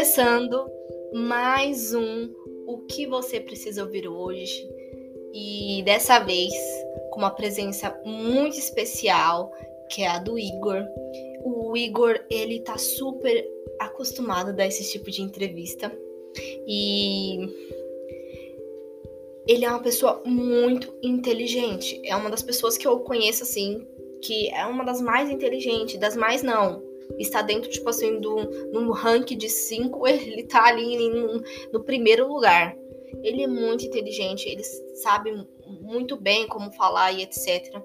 Começando mais um O que você precisa ouvir hoje. E dessa vez com uma presença muito especial, que é a do Igor. O Igor, ele tá super acostumado a dar esse tipo de entrevista. E ele é uma pessoa muito inteligente. É uma das pessoas que eu conheço assim, que é uma das mais inteligentes, das mais não está dentro, tipo assim, do, num ranking de cinco, ele tá ali no, no primeiro lugar. Ele é muito inteligente, ele sabe muito bem como falar e etc.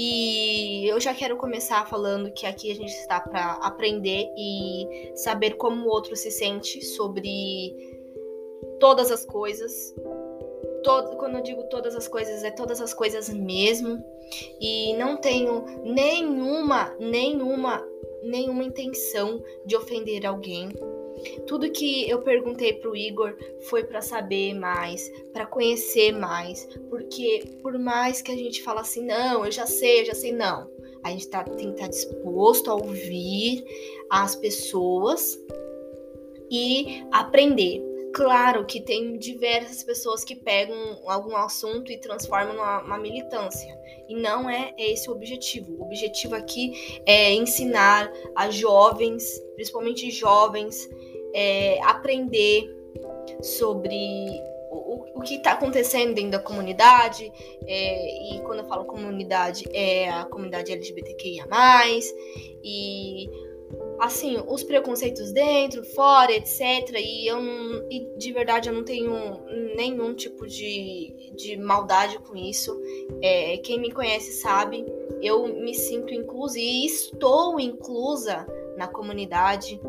E eu já quero começar falando que aqui a gente está para aprender e saber como o outro se sente sobre todas as coisas. Todo, quando eu digo todas as coisas, é todas as coisas mesmo. E não tenho nenhuma, nenhuma nenhuma intenção de ofender alguém. Tudo que eu perguntei pro Igor foi para saber mais, para conhecer mais, porque por mais que a gente fala assim, não, eu já sei, eu já sei, não. A gente tá, tem que estar tá disposto a ouvir as pessoas e aprender. Claro que tem diversas pessoas que pegam algum assunto e transformam numa militância. E não é esse o objetivo. O objetivo aqui é ensinar a jovens, principalmente jovens, é, aprender sobre o, o que está acontecendo dentro da comunidade. É, e quando eu falo comunidade, é a comunidade LGBTQIA. E assim, os preconceitos dentro, fora, etc. E eu não, e de verdade eu não tenho nenhum tipo de, de maldade com isso. É, quem me conhece sabe, eu me sinto inclusa e estou inclusa na comunidade.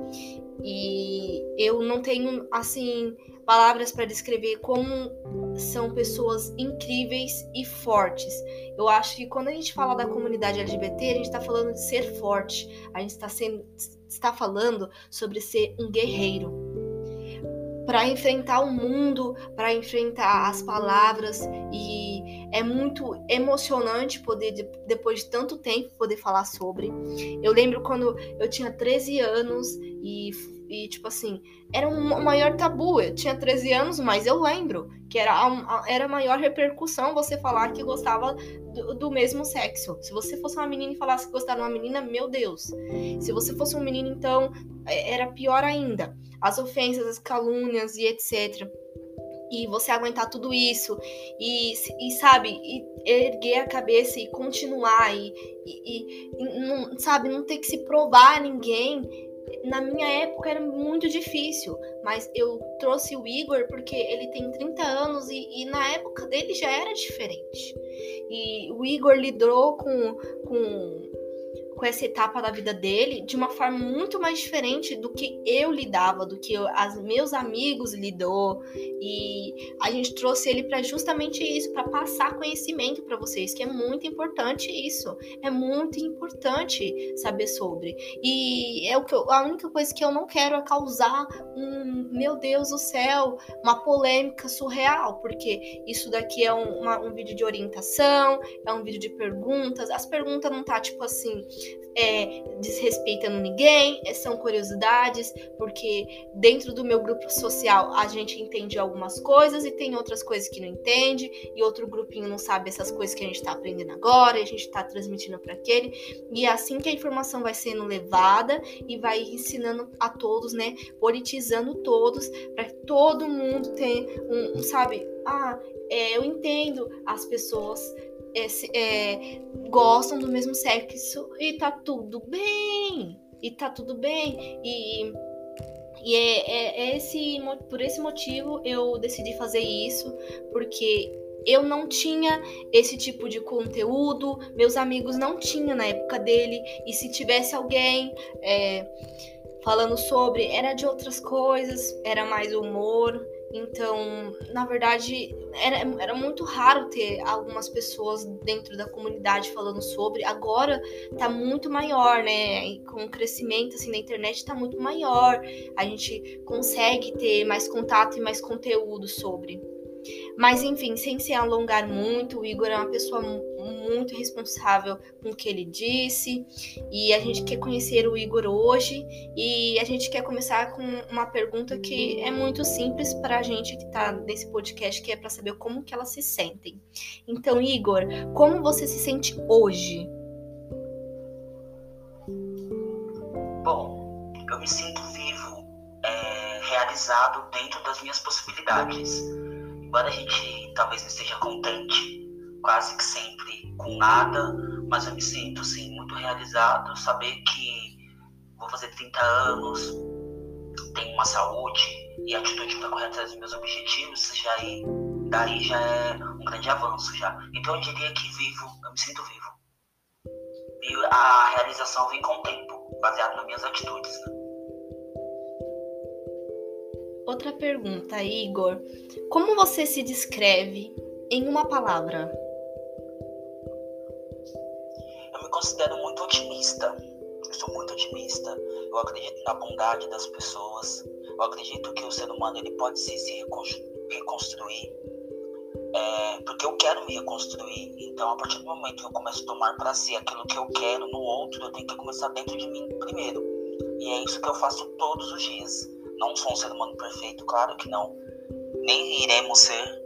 E eu não tenho assim palavras para descrever como são pessoas incríveis e fortes. Eu acho que quando a gente fala da comunidade LGBT, a gente está falando de ser forte, a gente está sendo está falando sobre ser um guerreiro. Para enfrentar o mundo, para enfrentar as palavras, e é muito emocionante poder, depois de tanto tempo, poder falar sobre. Eu lembro quando eu tinha 13 anos e e, tipo assim, era um maior tabu. Eu tinha 13 anos, mas eu lembro que era, era maior repercussão você falar que gostava do, do, mesmo sexo. Se você fosse uma menina e falasse que gostava de uma menina, meu Deus. Se você fosse um menino, então, é, era pior ainda. As ofensas, as calúnias e etc e você aguentar tudo isso e, e sabe, e erguer a cabeça e continuar e, e, e, não, sabe, não ter que se provar a ninguém na minha época era muito difícil, mas eu trouxe o Igor porque ele tem 30 anos e, e na época dele já era diferente. E o Igor lidou com, com com essa etapa da vida dele de uma forma muito mais diferente do que eu lidava, do que eu, as meus amigos lidou. E a gente trouxe ele para justamente isso, para passar conhecimento para vocês, que é muito importante isso. É muito importante saber sobre. E é o que eu, a única coisa que eu não quero é causar um, meu Deus do céu, uma polêmica surreal, porque isso daqui é um, uma, um vídeo de orientação, é um vídeo de perguntas. As perguntas não tá tipo assim, é, desrespeitando ninguém, é, são curiosidades, porque dentro do meu grupo social a gente entende algumas coisas e tem outras coisas que não entende, e outro grupinho não sabe essas coisas que a gente está aprendendo agora, e a gente está transmitindo para aquele, e é assim que a informação vai sendo levada e vai ensinando a todos, né, politizando todos, para que todo mundo tenha um, um sabe, ah, é, eu entendo as pessoas é, gostam do mesmo sexo e tá tudo bem. E tá tudo bem. E, e é, é, é esse, por esse motivo eu decidi fazer isso, porque eu não tinha esse tipo de conteúdo, meus amigos não tinham na época dele, e se tivesse alguém é, falando sobre, era de outras coisas, era mais humor. Então, na verdade, era, era muito raro ter algumas pessoas dentro da comunidade falando sobre. Agora tá muito maior, né? E com o crescimento assim, da internet tá muito maior. A gente consegue ter mais contato e mais conteúdo sobre. Mas enfim, sem se alongar muito, o Igor é uma pessoa muito responsável com o que ele disse. E a gente quer conhecer o Igor hoje. E a gente quer começar com uma pergunta que é muito simples para a gente que está nesse podcast, que é para saber como que elas se sentem. Então, Igor, como você se sente hoje? Bom, eu me sinto vivo, é, realizado dentro das minhas possibilidades. Embora a gente talvez não esteja contente quase que sempre com nada, mas eu me sinto assim, muito realizado, saber que vou fazer 30 anos, tenho uma saúde e atitude para correr atrás dos meus objetivos, já aí, daí já é um grande avanço já. Então eu diria que vivo, eu me sinto vivo. E a realização vem com o tempo, baseado nas minhas atitudes. Né? Outra pergunta, Igor. Como você se descreve em uma palavra? Considero muito otimista. Eu sou muito otimista. Eu acredito na bondade das pessoas. Eu acredito que o ser humano ele pode se, se reconstruir. É, porque eu quero me reconstruir. Então, a partir do momento que eu começo a tomar para si aquilo que eu quero no outro, eu tenho que começar dentro de mim primeiro. E é isso que eu faço todos os dias. Não sou um ser humano perfeito, claro que não. Nem iremos ser.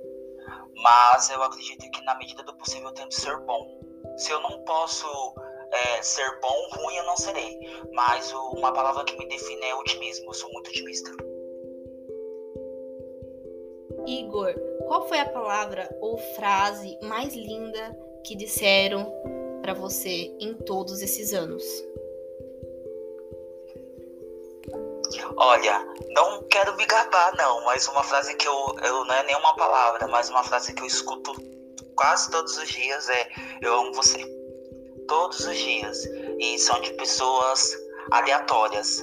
Mas eu acredito que na medida do possível eu tento ser bom. Se eu não posso é, ser bom, ruim eu não serei. Mas uma palavra que me define é otimismo. Eu sou muito otimista. Igor, qual foi a palavra ou frase mais linda que disseram para você em todos esses anos? Olha, não quero me gabar não, mas uma frase que eu, eu não é nenhuma palavra, mas uma frase que eu escuto quase todos os dias é eu amo você todos os dias e são de pessoas aleatórias.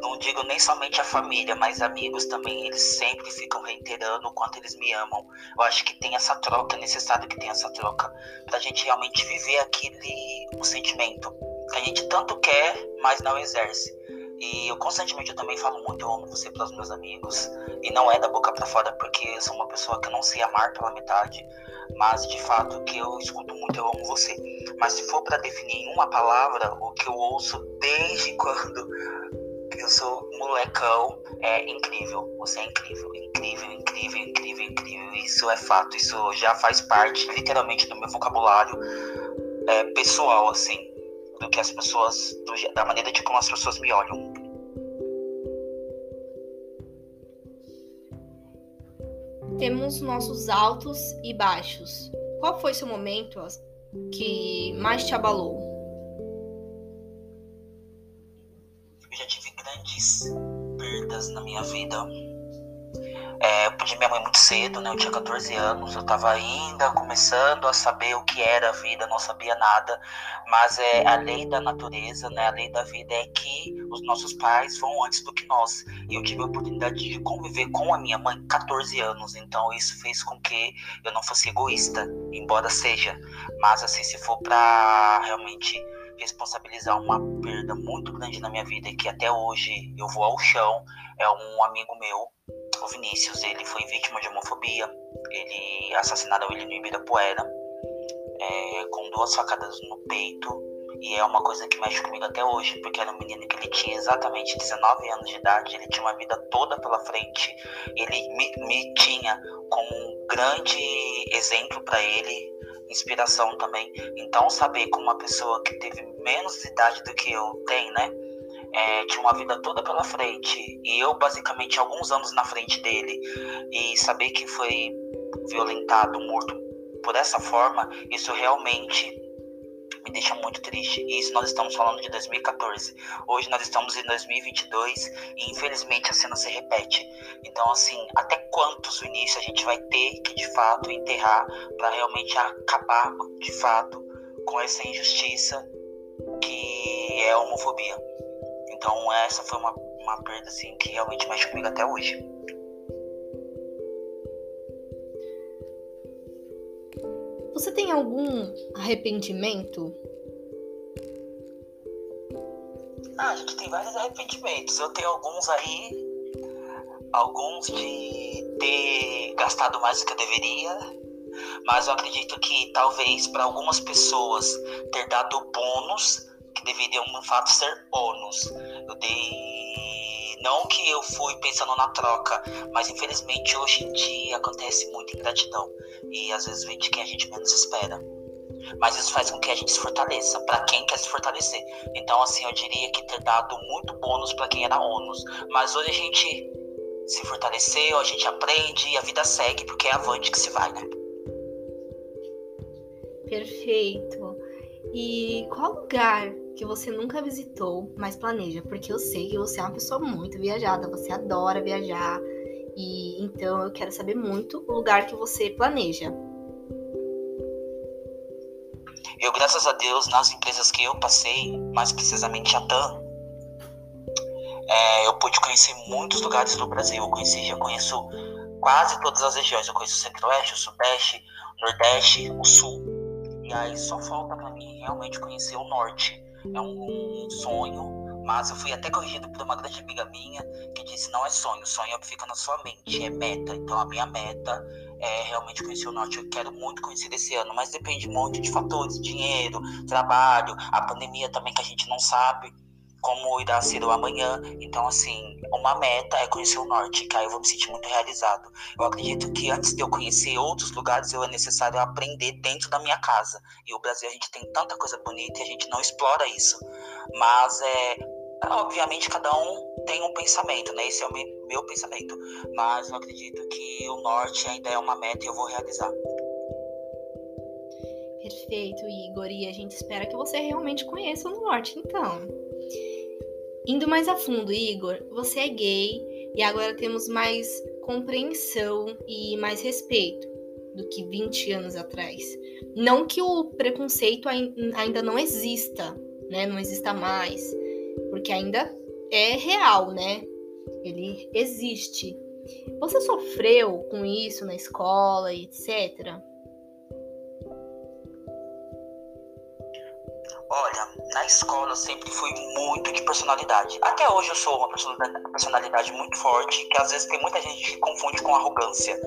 Não digo nem somente a família, mas amigos também. Eles sempre ficam reiterando o quanto eles me amam. Eu acho que tem essa troca, é necessário que tenha essa troca pra gente realmente viver aquele sentimento que a gente tanto quer, mas não exerce. E eu constantemente eu também falo muito eu amo você para os meus amigos e não é da boca para fora porque eu sou uma pessoa que não sei amar pela metade, mas de fato que eu escuto muito eu amo você. Mas se for para definir em uma palavra, o que eu ouço desde quando eu sou molecão é incrível. Você é incrível, incrível, incrível, incrível, incrível. Isso é fato, isso já faz parte literalmente do meu vocabulário é, pessoal, assim, do que as pessoas, do, da maneira de como as pessoas me olham. Temos nossos altos e baixos. Qual foi seu momento que mais te abalou? Eu já tive grandes perdas na minha vida. É, eu perdi minha mãe muito cedo, né? Eu tinha 14 anos, eu tava ainda começando a saber o que era a vida, não sabia nada. Mas é a lei da natureza, né? A lei da vida é que os nossos pais vão antes do que nós. E eu tive a oportunidade de conviver com a minha mãe 14 anos, então isso fez com que eu não fosse egoísta, embora seja. Mas assim, se for para realmente responsabilizar uma perda muito grande na minha vida e que até hoje eu vou ao chão, é um amigo meu o Vinícius, ele foi vítima de homofobia. Ele assassinaram ele no Ibirapuera, é, com duas facadas no peito. E é uma coisa que mexe comigo até hoje, porque era um menino que ele tinha exatamente 19 anos de idade, ele tinha uma vida toda pela frente, ele me, me tinha como um grande exemplo para ele, inspiração também. Então, saber como uma pessoa que teve menos idade do que eu tem, né? É, tinha uma vida toda pela frente e eu basicamente alguns anos na frente dele e saber que foi violentado, morto por essa forma, isso realmente me deixa muito triste. E isso nós estamos falando de 2014. Hoje nós estamos em 2022 e infelizmente a cena se repete. Então assim, até quantos início a gente vai ter que de fato enterrar para realmente acabar de fato com essa injustiça que é a homofobia. Então essa foi uma, uma perda assim, que realmente mexe comigo até hoje. Você tem algum arrependimento? Ah, a gente tem vários arrependimentos. Eu tenho alguns aí. Alguns de ter gastado mais do que eu deveria. Mas eu acredito que talvez para algumas pessoas ter dado bônus que deveriam no fato ser ônus. Eu dei. Não que eu fui pensando na troca, mas infelizmente hoje em dia acontece muita ingratidão. E às vezes vem de quem a gente menos espera. Mas isso faz com que a gente se fortaleça, para quem quer se fortalecer. Então, assim, eu diria que ter dado muito bônus para quem era ônus. Mas hoje a gente se fortaleceu, a gente aprende e a vida segue, porque é avante que se vai, né? Perfeito. E qual lugar que você nunca visitou, mas planeja? Porque eu sei que você é uma pessoa muito viajada, você adora viajar. E então eu quero saber muito o lugar que você planeja. Eu, graças a Deus, nas empresas que eu passei, mais precisamente a TAM, é, eu pude conhecer muitos lugares do Brasil. Eu conheci, já conheço quase todas as regiões. Eu conheço o Centro-Oeste, o Sudeste, o Nordeste, o Sul. E aí só falta para mim realmente conhecer o Norte. É um, um sonho, mas eu fui até corrigido por uma grande amiga minha que disse: não é sonho, sonho é fica na sua mente, é meta. Então a minha meta é, realmente conhecer o norte. Eu quero muito conhecer esse ano, mas depende um monte de fatores: dinheiro, trabalho, a pandemia também que a gente não sabe como irá ser o amanhã. Então, assim, uma meta é conhecer o norte, que aí eu vou me sentir muito realizado. Eu acredito que antes de eu conhecer outros lugares, eu é necessário aprender dentro da minha casa. E o Brasil, a gente tem tanta coisa bonita e a gente não explora isso. Mas é, Obviamente, cada um tem um pensamento, né? Esse é o meu, meu pensamento. Mas eu acredito que o norte ainda é uma meta e eu vou realizar. Perfeito, Igor. E a gente espera que você realmente conheça o norte, então. Indo mais a fundo, Igor, você é gay e agora temos mais compreensão e mais respeito do que 20 anos atrás. Não que o preconceito ainda não exista, né? Não exista mais porque ainda é real, né? Ele existe. Você sofreu com isso na escola e etc? Olha, na escola eu sempre fui muito de personalidade. Até hoje eu sou uma personalidade muito forte, que às vezes tem muita gente que confunde com arrogância.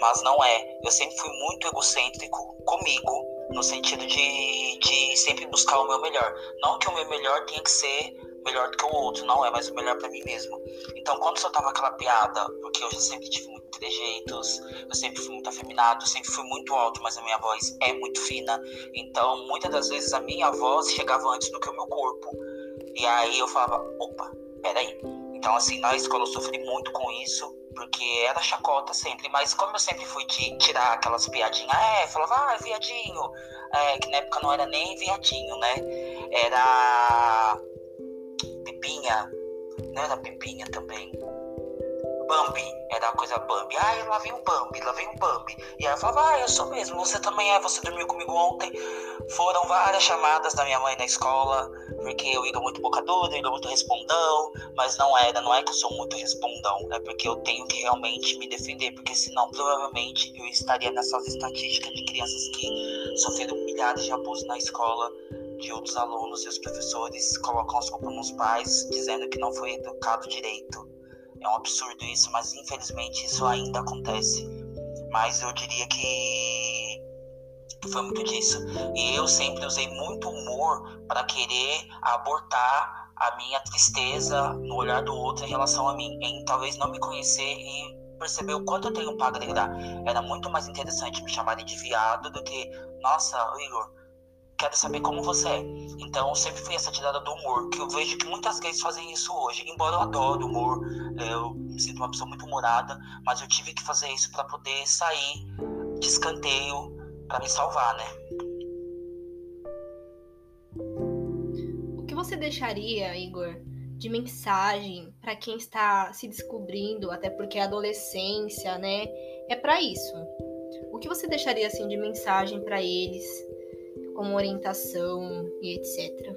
Mas não é. Eu sempre fui muito egocêntrico comigo, no sentido de, de sempre buscar o meu melhor. Não que o meu melhor tenha que ser melhor do que o outro, não é, mas o melhor para mim mesmo. Então, quando soltava aquela piada, porque eu já sempre tive muitos trejeitos, eu sempre fui muito afeminado, sempre fui muito alto, mas a minha voz é muito fina. Então, muitas das vezes a minha voz chegava antes do que o meu corpo. E aí eu falava, opa, peraí. Então, assim, na escola eu sofri muito com isso, porque era chacota sempre, mas como eu sempre fui de tirar aquelas piadinhas, é, falava, ah, viadinho, é, que na época não era nem viadinho, né? Era Pipinha, não era Pipinha também. Bambi, era a coisa Bambi. Ah, lá vem o Bambi, lá vem o Bambi. E eu falava, ah, eu sou mesmo, você também é, você dormiu comigo ontem. Foram várias chamadas da minha mãe na escola, porque eu ia muito bocadura, ia muito respondão, mas não era, não é que eu sou muito respondão, é porque eu tenho que realmente me defender, porque senão provavelmente eu estaria nessas estatísticas de crianças que sofreram milhares de abusos na escola de outros alunos e os professores colocam as culpas nos pais, dizendo que não foi educado direito. É um absurdo isso, mas infelizmente isso ainda acontece. Mas eu diria que foi muito disso. E eu sempre usei muito humor para querer abortar a minha tristeza no olhar do outro em relação a mim, em talvez não me conhecer e perceber o quanto eu tenho para agregar. Era muito mais interessante me chamarem de viado do que, nossa, Igor, quero saber como você é. Então, sempre fui essa tirada do humor, que eu vejo que muitas gays fazem isso hoje. Embora eu adore humor, eu me sinto uma pessoa muito humorada, mas eu tive que fazer isso para poder sair de escanteio para me salvar, né? O que você deixaria, Igor, de mensagem para quem está se descobrindo, até porque a adolescência, né, é para isso. O que você deixaria assim de mensagem para eles como orientação e etc.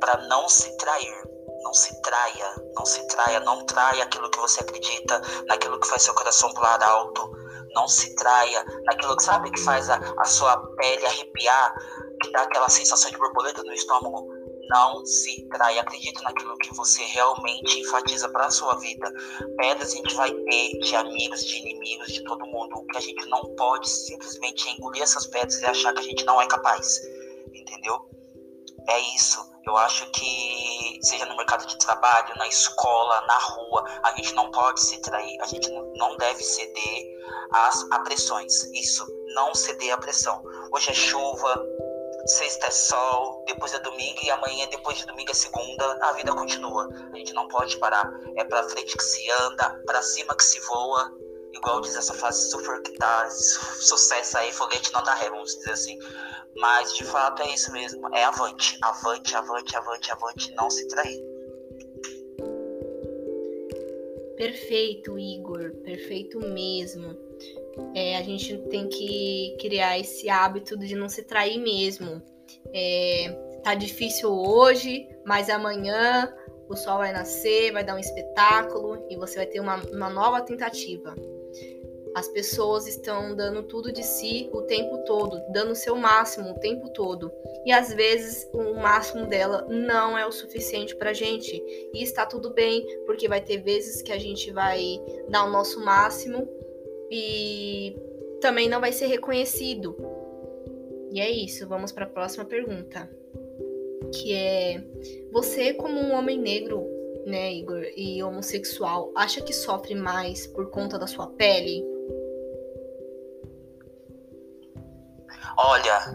Para não se trair, não se traia, não se traia, não traia aquilo que você acredita, naquilo que faz seu coração pular alto, não se traia naquilo que sabe que faz a, a sua pele arrepiar, que dá aquela sensação de borboleta no estômago. Não se trai. Acredite naquilo que você realmente enfatiza para a sua vida. Pedras a gente vai ter de amigos, de inimigos, de todo mundo. O que a gente não pode simplesmente engolir essas pedras e achar que a gente não é capaz. Entendeu? É isso. Eu acho que, seja no mercado de trabalho, na escola, na rua, a gente não pode se trair, a gente não deve ceder às pressões. Isso, não ceder à pressão. Hoje é chuva, sexta é sol, depois é domingo e amanhã, depois de domingo é segunda, a vida continua. A gente não pode parar. É pra frente que se anda, pra cima que se voa. Igual diz essa frase, se for que tá sucesso aí, foguete não dá ré, vamos dizer assim. Mas de fato é isso mesmo. É avante, avante, avante, avante, avante, não se trair. Perfeito, Igor, perfeito mesmo. É, a gente tem que criar esse hábito de não se trair mesmo. É, tá difícil hoje, mas amanhã o sol vai nascer, vai dar um espetáculo e você vai ter uma, uma nova tentativa. As pessoas estão dando tudo de si o tempo todo, dando o seu máximo o tempo todo. E às vezes o máximo dela não é o suficiente pra gente. E está tudo bem, porque vai ter vezes que a gente vai dar o nosso máximo e também não vai ser reconhecido. E é isso, vamos para a próxima pergunta. Que é: você, como um homem negro, né, Igor, e homossexual, acha que sofre mais por conta da sua pele? Olha,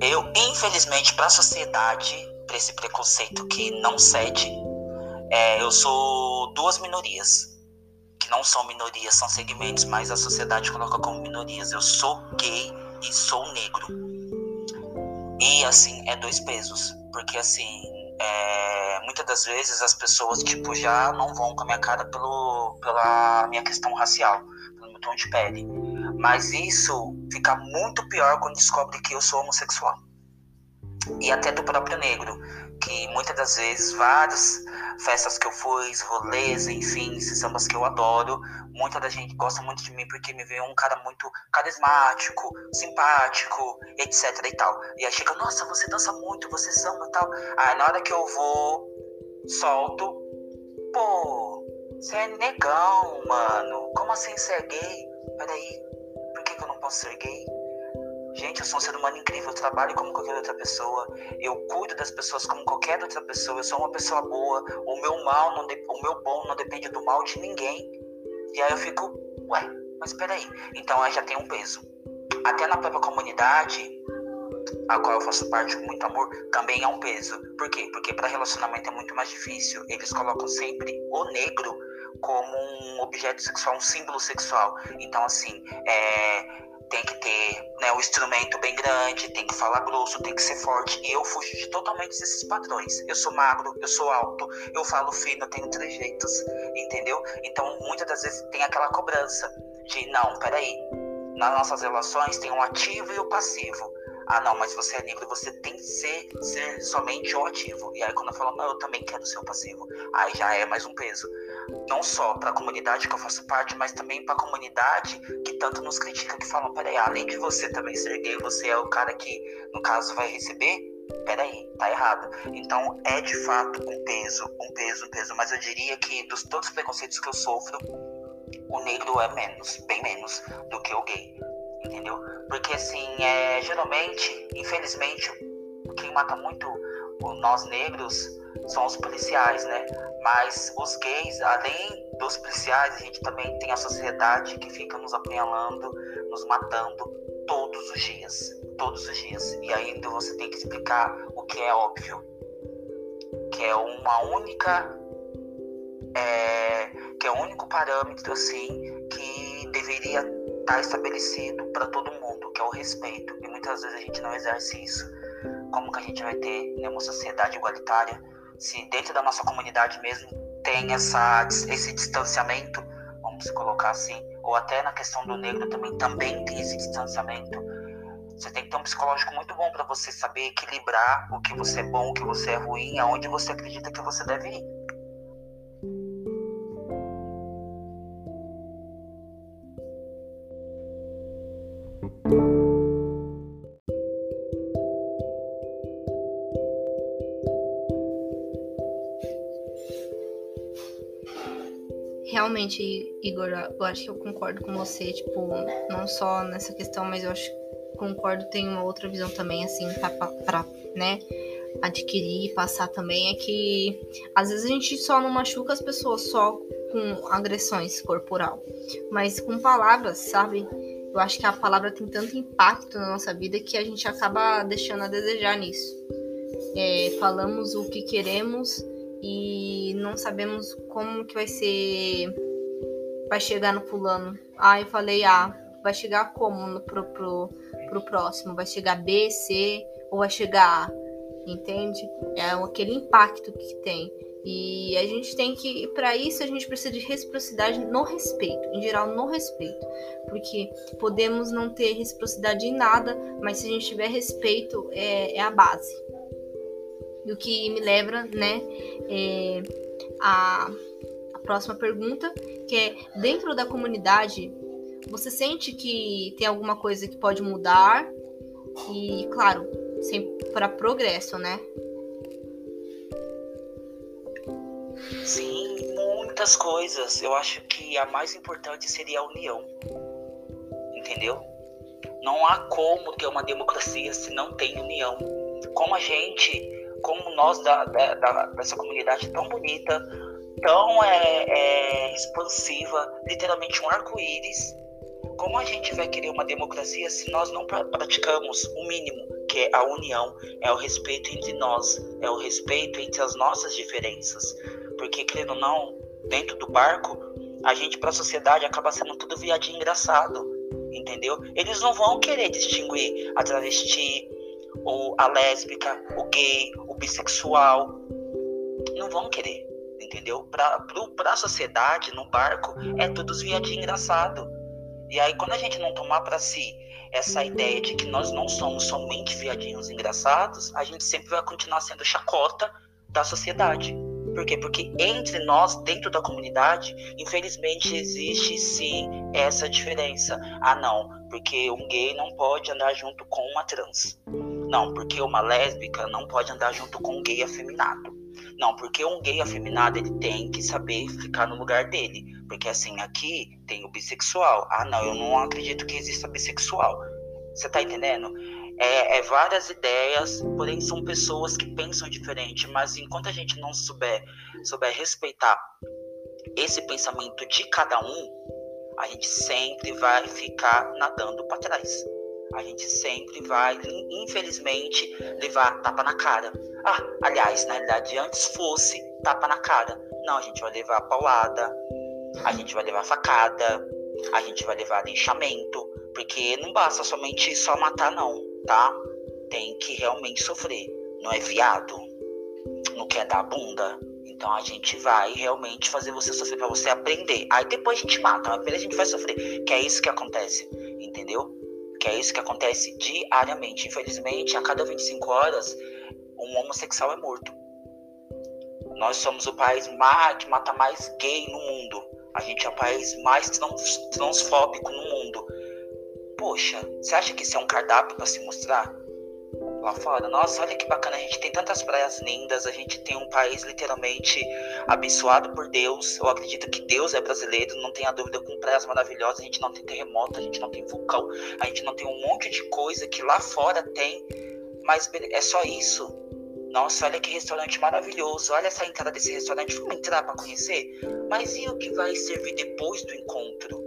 eu, infelizmente, para a sociedade, para esse preconceito que não cede, é, eu sou duas minorias. Que não são minorias, são segmentos, mas a sociedade coloca como minorias. Eu sou gay e sou negro. E, assim, é dois pesos. Porque, assim, é, muitas das vezes as pessoas, tipo, já não vão com a minha cara pelo, pela minha questão racial, pelo meu tom de pele mas isso fica muito pior quando descobre que eu sou homossexual. E até do próprio negro, que muitas das vezes, várias festas que eu fui, rolês, enfim, sambas que eu adoro, muita da gente gosta muito de mim porque me vê um cara muito carismático, simpático, etc e tal. E aí chega, nossa, você dança muito, você samba e tal. Aí na hora que eu vou, solto, pô, você é negão, mano. Como assim você é gay? Peraí, posso ser gay. Gente, eu sou um ser humano incrível, eu trabalho como qualquer outra pessoa, eu cuido das pessoas como qualquer outra pessoa, eu sou uma pessoa boa, o meu mal, não de... o meu bom não depende do mal de ninguém. E aí eu fico, ué, mas peraí. Então aí já tem um peso. Até na própria comunidade, a qual eu faço parte com muito amor, também é um peso. Por quê? Porque para relacionamento é muito mais difícil. Eles colocam sempre o negro como um objeto sexual, um símbolo sexual. Então, assim, é, tem que ter né, um instrumento bem grande, tem que falar grosso, tem que ser forte. E eu fujo de totalmente desses padrões. Eu sou magro, eu sou alto, eu falo fino, eu tenho trejeitos, entendeu? Então, muitas das vezes tem aquela cobrança de, não, peraí, nas nossas relações tem um ativo e o um passivo. Ah, não, mas você é negro, você tem que ser, ser somente o ativo. E aí, quando eu falo, não, eu também quero ser o passivo, aí já é mais um peso não só para a comunidade que eu faço parte, mas também para a comunidade que tanto nos critica, que falam, peraí, além de você também ser gay, você é o cara que, no caso, vai receber? Peraí, tá errado. Então é de fato um peso, um peso, um peso, mas eu diria que dos todos os preconceitos que eu sofro, o negro é menos, bem menos do que o gay, entendeu? Porque assim, é, geralmente, infelizmente, quem mata muito nós negros são os policiais, né? Mas os gays, além dos policiais, a gente também tem a sociedade que fica nos apunhalando, nos matando todos os dias. Todos os dias. E ainda você tem que explicar o que é óbvio. Que é uma única. É, que é o único parâmetro, assim, que deveria estar estabelecido para todo mundo, que é o respeito. E muitas vezes a gente não exerce isso. Como que a gente vai ter né, uma sociedade igualitária? Se dentro da nossa comunidade mesmo tem essa, esse distanciamento, vamos colocar assim, ou até na questão do negro também, também tem esse distanciamento. Você tem que ter um psicológico muito bom para você saber equilibrar o que você é bom, o que você é ruim, aonde você acredita que você deve ir. Realmente, Igor, eu acho que eu concordo com você, tipo, não só nessa questão, mas eu acho concordo, tem uma outra visão também, assim, pra né, adquirir e passar também, é que às vezes a gente só não machuca as pessoas só com agressões corporal, mas com palavras, sabe? Eu acho que a palavra tem tanto impacto na nossa vida que a gente acaba deixando a desejar nisso. É, falamos o que queremos e não sabemos como que vai ser. Vai chegar no fulano. Ah, eu falei A. Ah, vai chegar como no, pro, pro, pro próximo? Vai chegar B, C ou vai chegar A? Entende? É aquele impacto que tem. E a gente tem que, para isso, a gente precisa de reciprocidade no respeito, em geral, no respeito. Porque podemos não ter reciprocidade em nada, mas se a gente tiver respeito, é, é a base. E o que me leva, né, é a próxima pergunta, que é: dentro da comunidade, você sente que tem alguma coisa que pode mudar? E, claro, para progresso, né? Sim, muitas coisas. Eu acho que a mais importante seria a união. Entendeu? Não há como ter uma democracia se não tem união. Como a gente como nós da, da, da, dessa comunidade tão bonita, tão é, é, expansiva, literalmente um arco-íris, como a gente vai querer uma democracia se nós não praticamos o mínimo, que é a união, é o respeito entre nós, é o respeito entre as nossas diferenças? Porque, querendo ou não, dentro do barco, a gente para a sociedade acaba sendo tudo viadinho engraçado, entendeu? Eles não vão querer distinguir a travesti, ou a lésbica, o gay, o bissexual. Não vão querer, entendeu? Pra, pro, pra sociedade, no barco, é tudo os viadinhos engraçado. E aí, quando a gente não tomar para si essa ideia de que nós não somos somente viadinhos engraçados, a gente sempre vai continuar sendo chacota da sociedade. Por quê? Porque entre nós, dentro da comunidade, infelizmente existe sim essa diferença. Ah, não, porque um gay não pode andar junto com uma trans. Não, porque uma lésbica não pode andar junto com um gay afeminado. Não, porque um gay afeminado ele tem que saber ficar no lugar dele. Porque assim, aqui tem o bissexual. Ah, não, eu não acredito que exista bissexual. Você tá entendendo? É, é, várias ideias, porém são pessoas que pensam diferente. Mas enquanto a gente não souber, souber respeitar esse pensamento de cada um, a gente sempre vai ficar nadando para trás a gente sempre vai, infelizmente, levar tapa na cara. Ah, aliás, na realidade, antes fosse tapa na cara. Não, a gente vai levar paulada, a gente vai levar facada, a gente vai levar linchamento, porque não basta somente só matar, não, tá? Tem que realmente sofrer. Não é viado, não quer dar bunda. Então a gente vai realmente fazer você sofrer para você aprender. Aí depois a gente mata, mas primeiro a gente vai sofrer. Que é isso que acontece, entendeu? Que é isso que acontece diariamente. Infelizmente, a cada 25 horas, um homossexual é morto. Nós somos o país que mata mais gay no mundo. A gente é o país mais trans, transfóbico no mundo. Poxa, você acha que isso é um cardápio para se mostrar? Lá fora. Nossa, olha que bacana, a gente tem tantas praias lindas, a gente tem um país literalmente abençoado por Deus. Eu acredito que Deus é brasileiro, não tenha dúvida, com praias maravilhosas. A gente não tem terremoto, a gente não tem vulcão, a gente não tem um monte de coisa que lá fora tem, mas é só isso. Nossa, olha que restaurante maravilhoso. Olha essa entrada desse restaurante. Vamos entrar para conhecer? Mas e o que vai servir depois do encontro?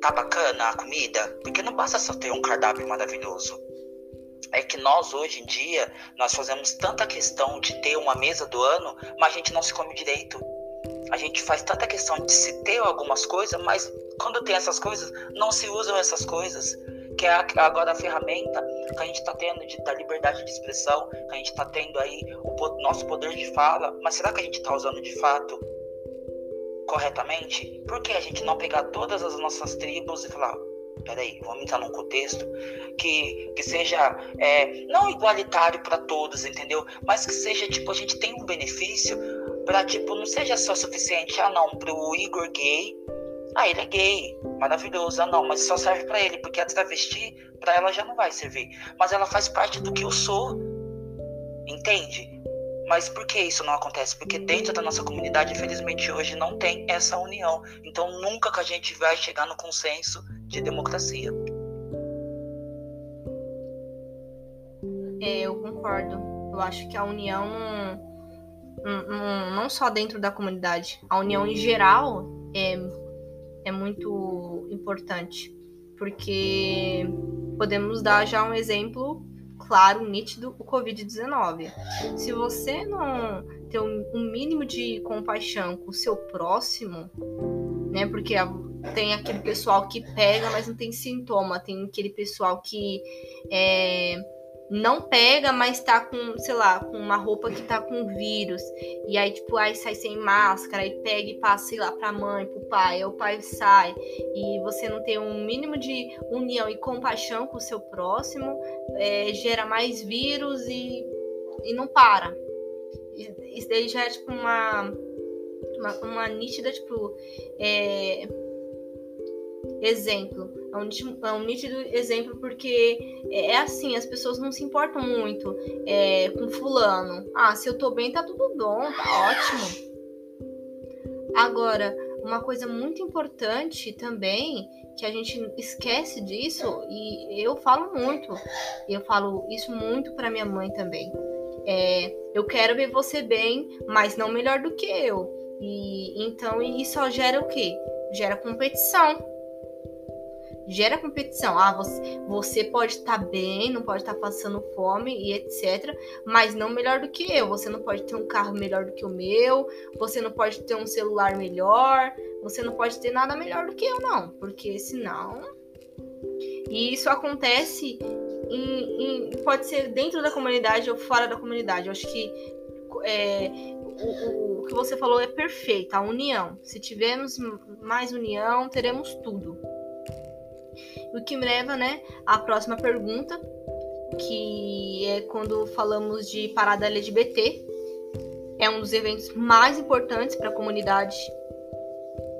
Tá bacana a comida? Porque não basta só ter um cardápio maravilhoso é que nós hoje em dia nós fazemos tanta questão de ter uma mesa do ano, mas a gente não se come direito. A gente faz tanta questão de se ter algumas coisas, mas quando tem essas coisas, não se usam essas coisas. Que é agora a ferramenta que a gente está tendo de, da liberdade de expressão, que a gente está tendo aí o nosso poder de fala, mas será que a gente está usando de fato corretamente? Por que a gente não pegar todas as nossas tribos e falar, peraí, vamos entrar num contexto que, que seja é, não igualitário para todos, entendeu? Mas que seja, tipo, a gente tem um benefício para, tipo, não seja só suficiente, ah, não, pro Igor gay, ah, ele é gay, maravilhoso, ah, não, mas só serve para ele, porque a travesti, para ela já não vai servir. Mas ela faz parte do que eu sou, entende? Mas por que isso não acontece? Porque dentro da nossa comunidade, infelizmente, hoje não tem essa união. Então nunca que a gente vai chegar no consenso de democracia. É, eu concordo. Eu acho que a união não, não só dentro da comunidade, a união em geral é, é muito importante. Porque podemos dar já um exemplo claro, nítido, o Covid-19. Se você não ter um mínimo de compaixão com o seu próximo, né? Porque tem aquele pessoal que pega, mas não tem sintoma, tem aquele pessoal que é, não pega, mas tá com, sei lá, com uma roupa que tá com vírus. E aí, tipo, aí sai sem máscara, e pega e passa, sei lá, pra mãe, pro pai, aí o pai sai. E você não tem um mínimo de união e compaixão com o seu próximo, é, gera mais vírus e, e não para. Isso daí já é, tipo, uma, uma, uma nítida, tipo, é, exemplo é um, é um nítido exemplo porque é, é assim, as pessoas não se importam muito é, com fulano. Ah, se eu tô bem, tá tudo bom, tá ótimo. Agora, uma coisa muito importante também, que a gente esquece disso, e eu falo muito, eu falo isso muito para minha mãe também. É, eu quero ver você bem, mas não melhor do que eu. E então isso só gera o quê? Gera competição gera competição. Ah, você, você pode estar tá bem, não pode estar tá passando fome e etc. Mas não melhor do que eu. Você não pode ter um carro melhor do que o meu. Você não pode ter um celular melhor. Você não pode ter nada melhor do que eu, não. Porque senão. E isso acontece em, em, pode ser dentro da comunidade ou fora da comunidade. Eu acho que é, o, o, que você falou é perfeito, a união. Se tivermos mais união, teremos tudo. O que me leva, né, à próxima pergunta, que é quando falamos de parada LGBT. É um dos eventos mais importantes para a comunidade.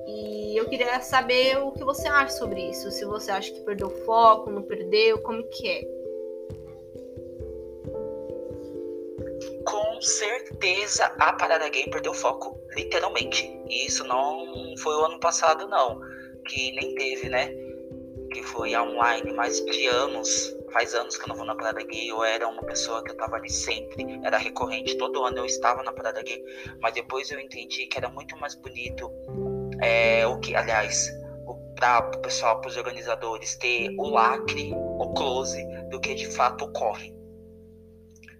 E eu queria saber o que você acha sobre isso. Se você acha que perdeu foco, não perdeu, como que é? Com certeza a parada gay perdeu foco, literalmente. E isso não foi o ano passado, não. Que nem teve, né? Que foi online, mas de anos, faz anos que eu não vou na parada gay, eu era uma pessoa que eu tava ali sempre, era recorrente, todo ano eu estava na parada gay, mas depois eu entendi que era muito mais bonito, é, o que, aliás, para o pessoal, para os organizadores, ter o lacre, o close, do que de fato ocorre.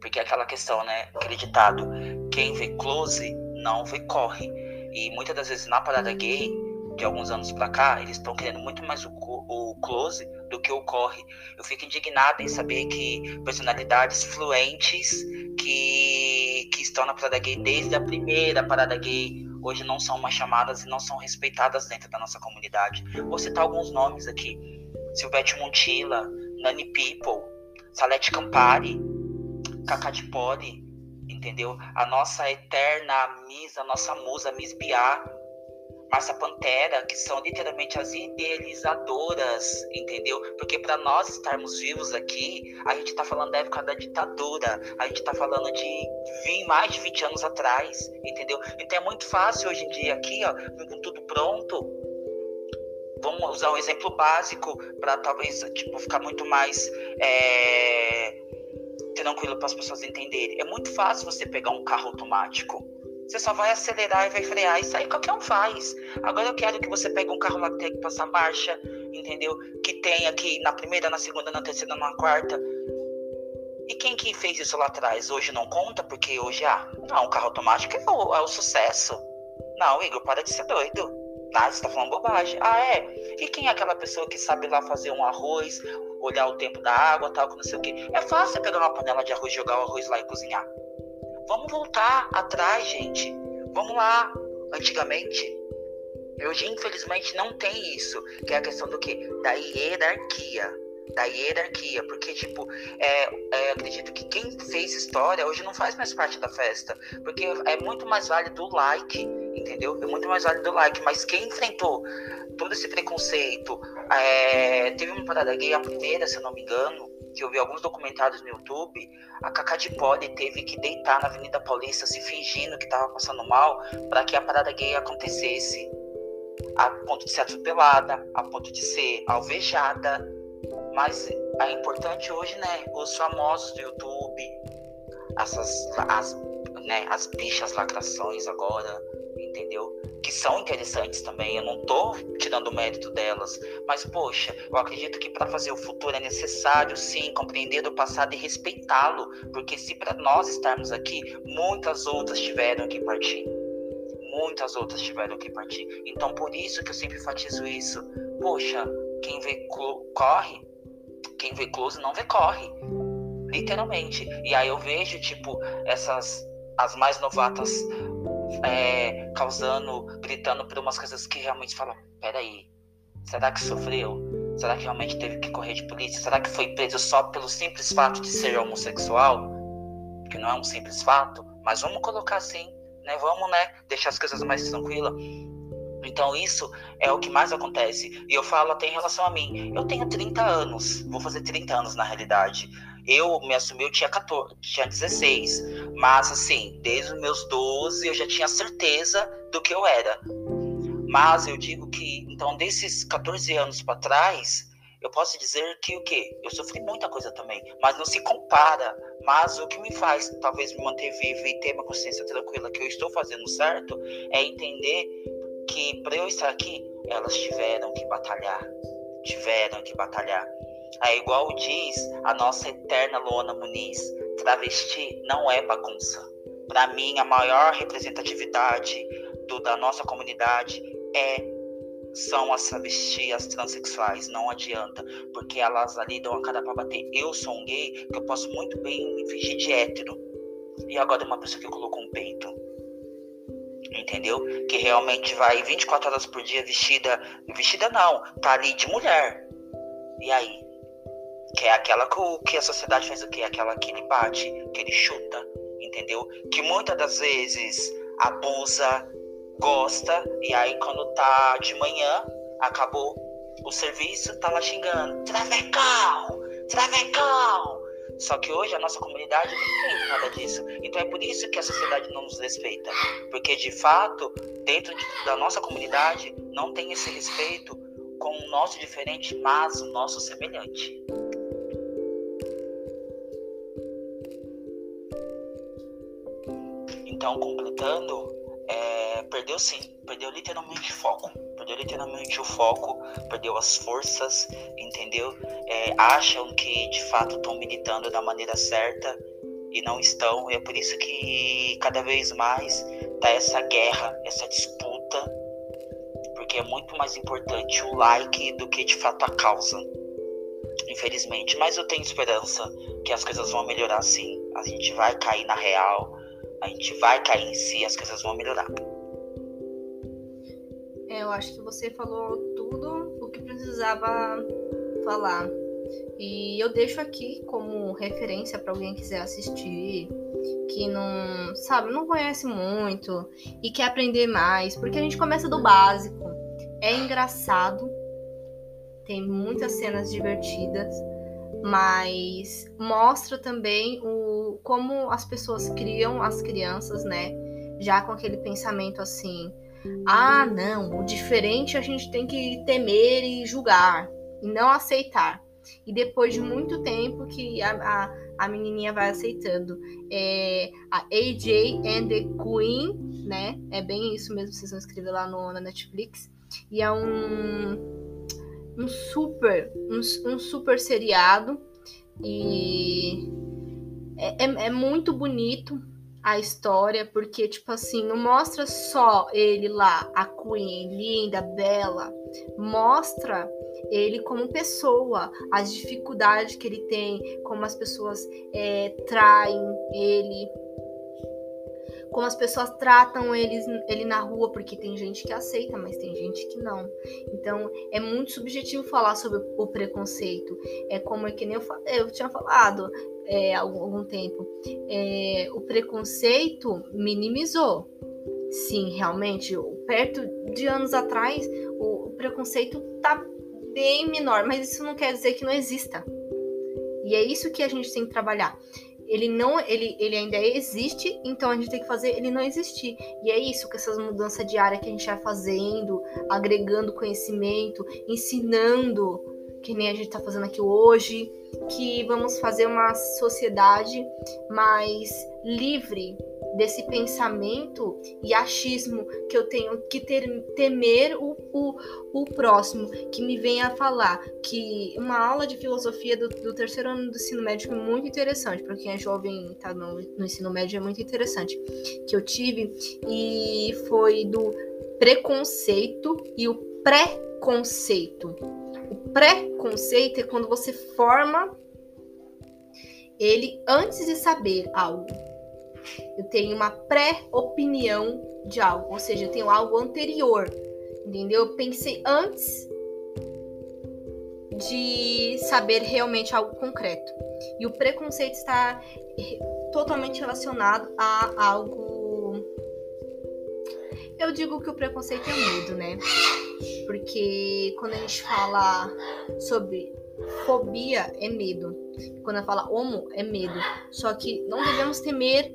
Porque é aquela questão, né, aquele ditado, quem vê close não vê corre. E muitas das vezes na parada gay, de alguns anos para cá, eles estão querendo muito mais o, o close do que o corre. Eu fico indignada em saber que personalidades fluentes que, que estão na parada gay desde a primeira parada gay hoje não são mais chamadas e não são respeitadas dentro da nossa comunidade. Vou citar alguns nomes aqui: Silvete Montilla, Nani People, Salete Campari, Cacá de Poli, entendeu? A nossa eterna Miss, a nossa musa Miss Biá, Márcia Pantera, que são literalmente as idealizadoras, entendeu? Porque para nós estarmos vivos aqui, a gente está falando da época da ditadura, a gente está falando de 20, mais de 20 anos atrás, entendeu? Então é muito fácil hoje em dia aqui, ó, com tudo pronto. Vamos usar um exemplo básico para talvez tipo, ficar muito mais é, tranquilo para as pessoas entenderem. É muito fácil você pegar um carro automático você só vai acelerar e vai frear. Isso aí qualquer um faz. Agora eu quero que você pegue um carro lá que tem que passar marcha, entendeu? Que tem aqui na primeira, na segunda, na terceira, na quarta. E quem que fez isso lá atrás? Hoje não conta, porque hoje, ah, não, o carro automático é o, é o sucesso. Não, Igor, para de ser doido. Ah, você tá falando bobagem. Ah, é? E quem é aquela pessoa que sabe lá fazer um arroz, olhar o tempo da água, tal, que não sei o quê? É fácil pegar uma panela de arroz, jogar o arroz lá e cozinhar. Vamos voltar atrás, gente. Vamos lá. Antigamente, hoje infelizmente não tem isso, que é a questão do que? Da hierarquia. Da hierarquia, porque, tipo, é, é, acredito que quem fez história hoje não faz mais parte da festa, porque é muito mais válido o like, entendeu? É muito mais válido o like, mas quem enfrentou todo esse preconceito, é, teve uma parada gay, a primeira, se eu não me engano, que eu vi alguns documentários no YouTube, a Cacá de Poli teve que deitar na Avenida Paulista se fingindo que estava passando mal para que a parada gay acontecesse. A ponto de ser atropelada, a ponto de ser alvejada. Mas é importante hoje, né? Os famosos do YouTube, essas, as, né, as bichas lacrações agora, entendeu? Que são interessantes também, eu não tô tirando o mérito delas, mas poxa, eu acredito que para fazer o futuro é necessário sim compreender o passado e respeitá-lo, porque se para nós estarmos aqui, muitas outras tiveram que partir. Muitas outras tiveram que partir. Então por isso que eu sempre enfatizo isso. Poxa, quem vê corre, quem vê close não vê corre. Literalmente. E aí eu vejo, tipo, essas as mais novatas é, causando, gritando por umas coisas que realmente falam, peraí, será que sofreu? Será que realmente teve que correr de polícia? Será que foi preso só pelo simples fato de ser homossexual? Que não é um simples fato, mas vamos colocar assim, né? Vamos, né? Deixar as coisas mais tranquilas. Então isso é o que mais acontece. E eu falo até em relação a mim. Eu tenho 30 anos, vou fazer 30 anos na realidade. Eu me assumi, eu tinha 14, tinha 16. Mas assim, desde os meus 12 eu já tinha certeza do que eu era. Mas eu digo que, então, desses 14 anos para trás, eu posso dizer que o quê? Eu sofri muita coisa também, mas não se compara. Mas o que me faz talvez me manter vivo e ter uma consciência tranquila que eu estou fazendo certo é entender que para eu estar aqui, elas tiveram que batalhar. Tiveram que batalhar. É igual diz a nossa eterna Luana Muniz: travesti não é bagunça. Para mim, a maior representatividade do, da nossa comunidade é são as travestis, as transexuais, não adianta, porque elas ali dão a cara para bater. Eu sou um gay que eu posso muito bem me fingir de hétero. E agora uma pessoa que colocou um peito. Entendeu? Que realmente vai 24 horas por dia vestida. Vestida não, tá ali de mulher. E aí? Que é aquela que a sociedade faz o quê? Aquela que ele bate, que ele chuta, entendeu? Que muitas das vezes abusa, gosta, e aí quando tá de manhã, acabou o serviço, tá lá xingando. Travecão! Travecão! Só que hoje a nossa comunidade não tem nada disso. Então é por isso que a sociedade não nos respeita. Porque de fato, dentro de, da nossa comunidade, não tem esse respeito com o nosso diferente, mas o nosso semelhante. Então, completando, é, perdeu sim, perdeu literalmente foco, perdeu literalmente o foco, perdeu as forças, entendeu? É, acham que de fato estão militando da maneira certa e não estão, e é por isso que cada vez mais tá essa guerra, essa disputa, porque é muito mais importante o like do que de fato a causa. Infelizmente, mas eu tenho esperança que as coisas vão melhorar sim. A gente vai cair na real, a gente vai cair em si, as coisas vão melhorar. É, eu acho que você falou tudo o que precisava falar. E eu deixo aqui como referência para alguém que quiser assistir, que não, sabe, não conhece muito e quer aprender mais, porque a gente começa do básico. É engraçado, tem muitas cenas divertidas, mas mostra também o como as pessoas criam as crianças, né? Já com aquele pensamento assim: ah, não, o diferente a gente tem que temer e julgar e não aceitar. E depois de muito tempo que a, a, a menininha vai aceitando. É, a AJ and the Queen, né? É bem isso mesmo, vocês vão escrever lá no, na Netflix. E é um um super, um, um super seriado e é, é, é muito bonito a história, porque, tipo assim, não mostra só ele lá, a Queen, linda, bela, mostra ele como pessoa, as dificuldades que ele tem, como as pessoas é, traem ele, como as pessoas tratam eles, ele na rua, porque tem gente que aceita, mas tem gente que não. Então é muito subjetivo falar sobre o preconceito. É como é que nem eu, eu tinha falado é, há algum, tempo. É, o preconceito minimizou. Sim, realmente, perto de anos atrás, o, o preconceito tá bem menor, mas isso não quer dizer que não exista. E é isso que a gente tem que trabalhar. Ele não, ele, ele ainda existe, então a gente tem que fazer ele não existir. E é isso que essas mudanças diárias que a gente vai fazendo, agregando conhecimento, ensinando, que nem a gente está fazendo aqui hoje, que vamos fazer uma sociedade mais livre desse pensamento e achismo que eu tenho que ter, temer o, o, o próximo, que me venha falar que uma aula de filosofia do, do terceiro ano do ensino médio é muito interessante, para quem é jovem tá no, no ensino médio é muito interessante, que eu tive, e foi do preconceito e o pré-conceito. O pré-conceito é quando você forma ele antes de saber algo. Eu tenho uma pré-opinião de algo, ou seja, eu tenho algo anterior, entendeu? Eu pensei antes de saber realmente algo concreto. E o preconceito está totalmente relacionado a algo. Eu digo que o preconceito é medo, né? Porque quando a gente fala sobre fobia, é medo. Quando fala homo, é medo. Só que não devemos temer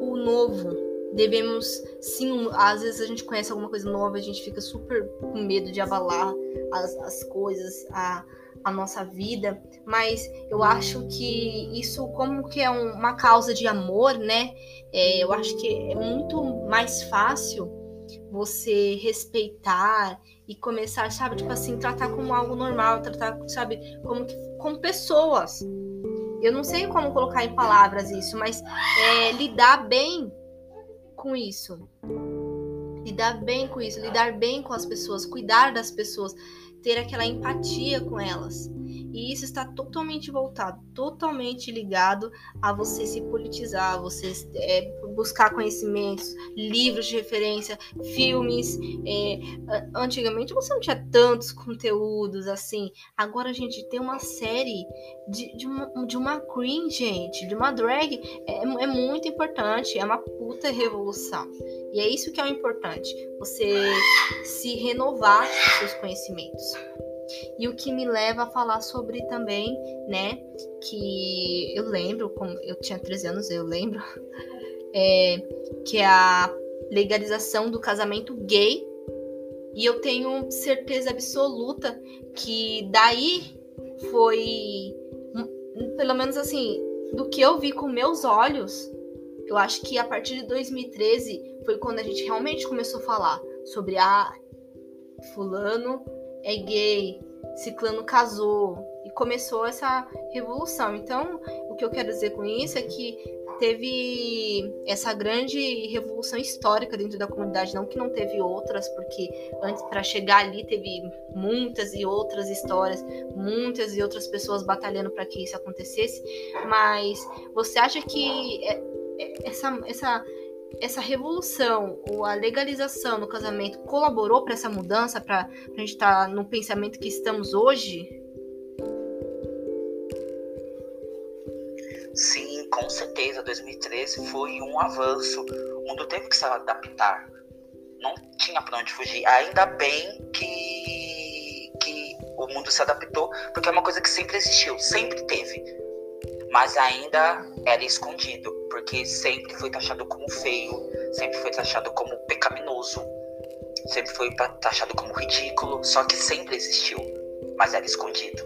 o novo. Devemos, sim, às vezes a gente conhece alguma coisa nova, a gente fica super com medo de abalar as, as coisas, a, a nossa vida, mas eu acho que isso, como que é um, uma causa de amor, né? É, eu acho que é muito mais fácil você respeitar e começar, sabe, tipo assim, tratar como algo normal, tratar, sabe, como, como pessoas. Eu não sei como colocar em palavras isso, mas é, lidar bem com isso. Lidar bem com isso, lidar bem com as pessoas, cuidar das pessoas, ter aquela empatia com elas. E isso está totalmente voltado, totalmente ligado a você se politizar, a você é, buscar conhecimentos, livros de referência, filmes. É, antigamente você não tinha tantos conteúdos assim. Agora a gente tem uma série de, de, uma, de uma queen, gente, de uma drag. É, é muito importante, é uma puta revolução. E é isso que é o importante, você se renovar seus conhecimentos. E o que me leva a falar sobre também, né, que eu lembro, como eu tinha 13 anos, eu lembro, é, que é a legalização do casamento gay. E eu tenho certeza absoluta que daí foi, pelo menos assim, do que eu vi com meus olhos, eu acho que a partir de 2013 foi quando a gente realmente começou a falar sobre a ah, fulano é gay, Ciclano casou e começou essa revolução. Então, o que eu quero dizer com isso é que teve essa grande revolução histórica dentro da comunidade, não que não teve outras, porque antes para chegar ali teve muitas e outras histórias, muitas e outras pessoas batalhando para que isso acontecesse, mas você acha que é, é, essa essa essa revolução ou a legalização no casamento colaborou para essa mudança, para a gente estar tá no pensamento que estamos hoje? Sim, com certeza. 2013 foi um avanço. O mundo teve que se adaptar. Não tinha para onde fugir. Ainda bem que, que o mundo se adaptou, porque é uma coisa que sempre existiu, sempre teve. Mas ainda era escondido porque sempre foi taxado como feio, sempre foi taxado como pecaminoso, sempre foi taxado como ridículo, só que sempre existiu, mas era escondido,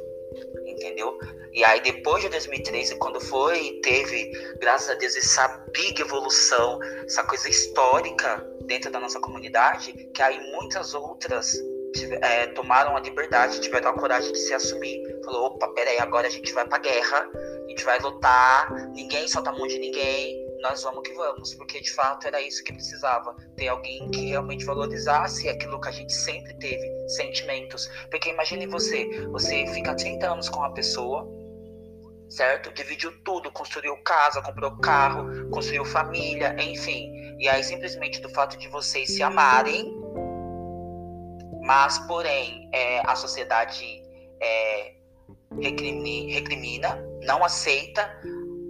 entendeu? E aí depois de 2013, quando foi, teve, graças a Deus, essa big evolução, essa coisa histórica dentro da nossa comunidade, que aí muitas outras é, tomaram a liberdade, tiveram a coragem de se assumir. Falou, opa, peraí, agora a gente vai pra guerra, a gente vai lutar, ninguém solta a mão de ninguém, nós vamos que vamos, porque de fato era isso que precisava, ter alguém que realmente valorizasse aquilo que a gente sempre teve, sentimentos. Porque imagine você, você fica 30 anos com uma pessoa, certo? Dividiu tudo, construiu casa, comprou carro, construiu família, enfim. E aí simplesmente do fato de vocês se amarem, mas porém é, a sociedade é, recrimina, não aceita,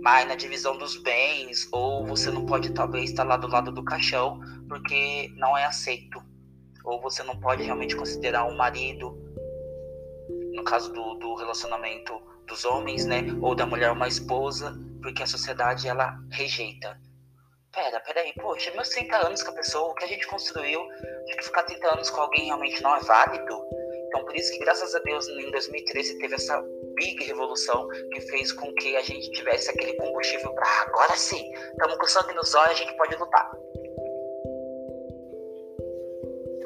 mas na divisão dos bens, ou você não pode talvez estar lá do lado do caixão, porque não é aceito. Ou você não pode realmente considerar um marido, no caso do, do relacionamento, dos homens, né? Ou da mulher uma esposa, porque a sociedade ela rejeita. Pera, pera aí, poxa, meus 30 anos com a pessoa, o que a gente construiu, de que ficar 30 anos com alguém realmente não é válido. Então, por isso que, graças a Deus, em 2013 teve essa big revolução que fez com que a gente tivesse aquele combustível para agora sim, estamos com sangue nos olhos, a gente pode lutar.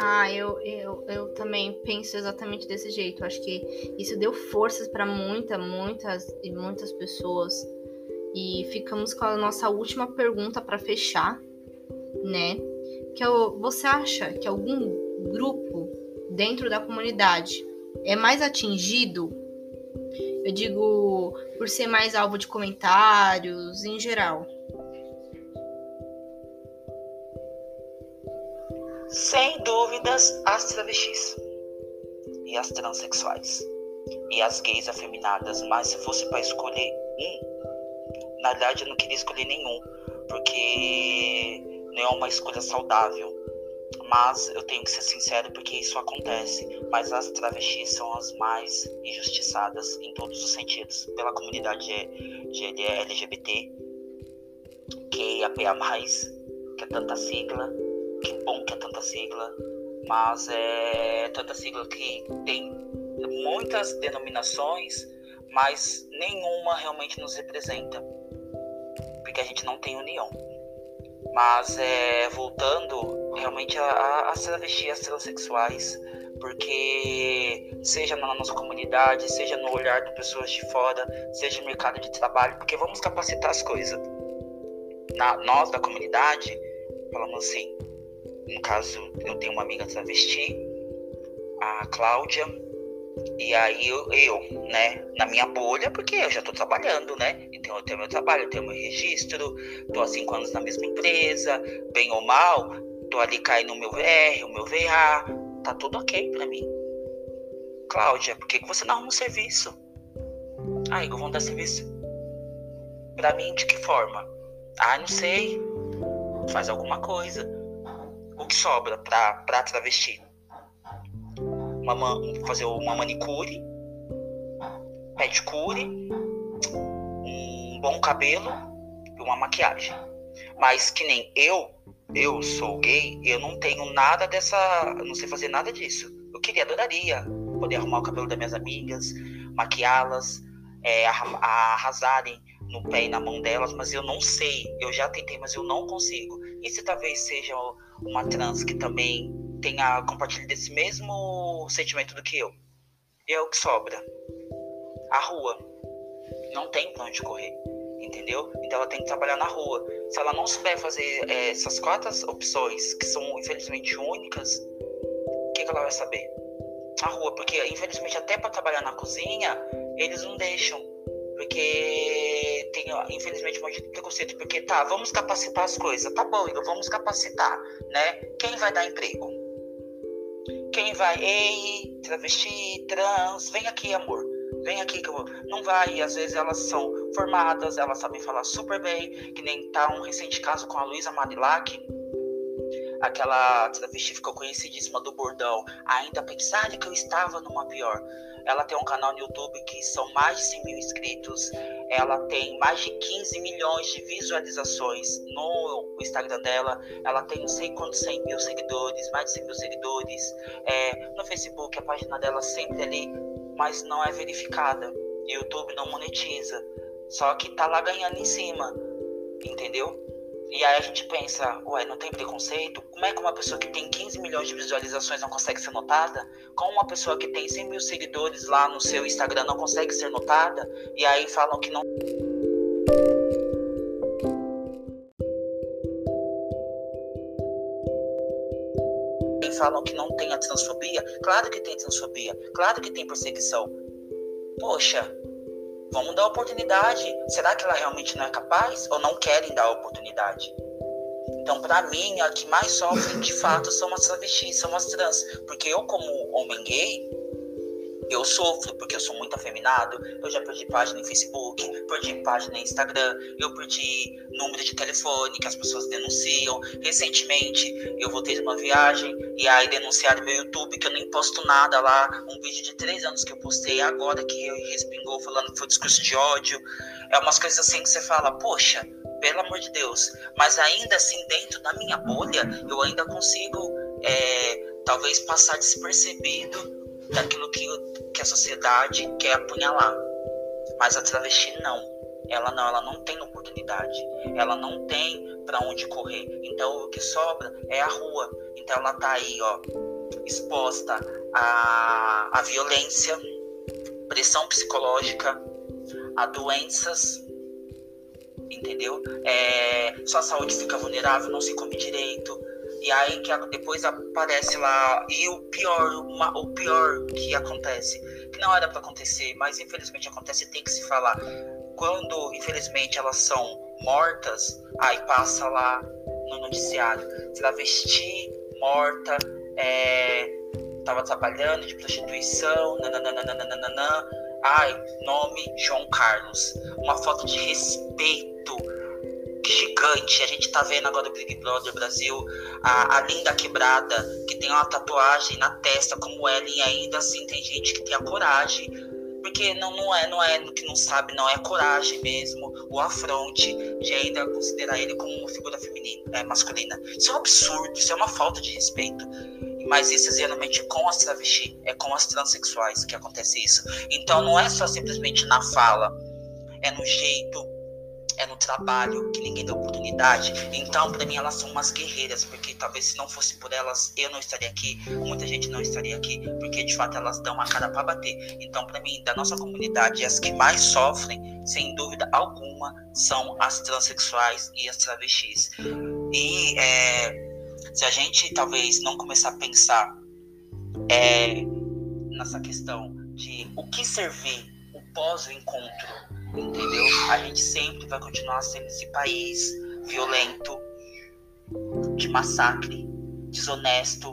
Ah, eu, eu, eu também penso exatamente desse jeito. Acho que isso deu forças para muitas, muitas e muitas pessoas. E ficamos com a nossa última pergunta para fechar, né? Que é o, você acha que algum grupo dentro da comunidade é mais atingido? Eu digo por ser mais alvo de comentários em geral. Sem dúvidas, as travestis e as transexuais e as gays afeminadas, mas se fosse para escolher um, na verdade eu não queria escolher nenhum, porque não é uma escolha saudável. Mas eu tenho que ser sincero porque isso acontece. Mas as travestis são as mais injustiçadas em todos os sentidos pela comunidade de LGBT, que é a PA, que é tanta sigla, que bom que é tanta sigla, mas é tanta sigla que tem muitas denominações, mas nenhuma realmente nos representa, porque a gente não tem união. Mas é, voltando realmente a, a, travestis, as transexuais, porque seja na nossa comunidade, seja no olhar de pessoas de fora, seja no mercado de trabalho, porque vamos capacitar as coisas. Na, nós da comunidade falamos assim, no caso, eu tenho uma amiga travesti, a Cláudia, e aí eu, eu, né, na minha bolha, porque eu já tô trabalhando, né? Então eu tenho meu trabalho, eu tenho meu registro, tô há cinco anos na mesma empresa, bem ou mal, tô ali caindo o meu VR, o meu VA, tá tudo ok pra mim. Cláudia, por que, que você não arruma um serviço? Ah, Igor, vamos dar serviço. Pra mim, de que forma? Ah, não sei. Faz alguma coisa o que sobra para travesti? Uma, fazer uma manicure, pedicure, um bom cabelo e uma maquiagem. Mas que nem eu, eu sou gay, eu não tenho nada dessa. Não sei fazer nada disso. Eu queria, adoraria poder arrumar o cabelo das minhas amigas, maquiá-las, é, arrasarem no pé e na mão delas, mas eu não sei. Eu já tentei, mas eu não consigo. Se talvez seja uma trans que também tenha compartilhado desse mesmo sentimento do que eu? E é o que sobra. A rua. Não tem pra onde correr. Entendeu? Então ela tem que trabalhar na rua. Se ela não souber fazer é, essas quatro opções, que são infelizmente únicas, o que, que ela vai saber? A rua, porque infelizmente até para trabalhar na cozinha, eles não deixam. Porque tem, infelizmente, um monte de preconceito. Porque tá, vamos capacitar as coisas. Tá bom, Igor, vamos capacitar, né? Quem vai dar emprego? Quem vai? Ei, travesti, trans, vem aqui, amor. Vem aqui que eu vou. Não vai, às vezes elas são formadas, elas sabem falar super bem, que nem tá um recente caso com a Luísa Marilac, aquela travesti ficou conhecidíssima do bordão, ainda pensar que eu estava numa pior. Ela tem um canal no YouTube que são mais de 100 mil inscritos. Ela tem mais de 15 milhões de visualizações no Instagram dela. Ela tem não sei quantos 100 mil seguidores, mais de 100 mil seguidores. É, no Facebook, a página dela sempre ali, mas não é verificada. YouTube não monetiza. Só que tá lá ganhando em cima. Entendeu? E aí a gente pensa, ué, não tem preconceito? Como é que uma pessoa que tem 15 milhões de visualizações não consegue ser notada? Como uma pessoa que tem 100 mil seguidores lá no seu Instagram não consegue ser notada? E aí falam que não. E falam que não tem a transfobia? Claro que tem transfobia, claro que tem perseguição. Poxa, Vamos dar oportunidade. Será que ela realmente não é capaz? Ou não querem dar oportunidade? Então, para mim, a que mais sofre de fato são as travestis, são as trans. Porque eu, como homem gay, eu sofro porque eu sou muito afeminado. Eu já perdi página em Facebook, perdi página em Instagram, eu perdi número de telefone que as pessoas denunciam. Recentemente eu voltei de uma viagem e aí denunciaram meu YouTube que eu nem posto nada lá. Um vídeo de três anos que eu postei agora que respingou falando que foi discurso de ódio. É umas coisas assim que você fala, poxa, pelo amor de Deus. Mas ainda assim, dentro da minha bolha, eu ainda consigo é, talvez passar despercebido daquilo que, que a sociedade quer apunhalar. Mas a travesti não. Ela não, ela não tem oportunidade. Ela não tem para onde correr. Então o que sobra é a rua. Então ela tá aí, ó, exposta a, a violência, pressão psicológica, a doenças, entendeu? É, sua saúde fica vulnerável, não se come direito, e aí que depois aparece lá. E o pior, uma, o pior que acontece, que não era para acontecer, mas infelizmente acontece tem que se falar. Quando, infelizmente, elas são mortas, aí passa lá no noticiário. Travesti morta, é, tava trabalhando de prostituição, nananana. Ai, nome João Carlos. Uma foto de respeito gigante. A gente tá vendo agora o Big Brother Brasil, a, a Linda Quebrada, que tem uma tatuagem na testa como ela, e ainda assim tem gente que tem a coragem. Porque não, não é, não é, que não sabe, não é coragem mesmo, o afronte de ainda considerar ele como uma figura feminina, é, masculina. Isso é um absurdo, isso é uma falta de respeito. Mas isso geralmente com as travestis, é com as transexuais que acontece isso. Então não é só simplesmente na fala, é no jeito, é no trabalho que ninguém dá oportunidade. Então, para mim, elas são umas guerreiras, porque talvez se não fosse por elas, eu não estaria aqui, muita gente não estaria aqui, porque de fato elas dão a cara para bater. Então, para mim, da nossa comunidade, as que mais sofrem, sem dúvida alguma, são as transexuais e as travestis. E é, se a gente talvez não começar a pensar é, nessa questão de o que servir o pós-encontro entendeu? A gente sempre vai continuar sendo esse país violento, de massacre, desonesto,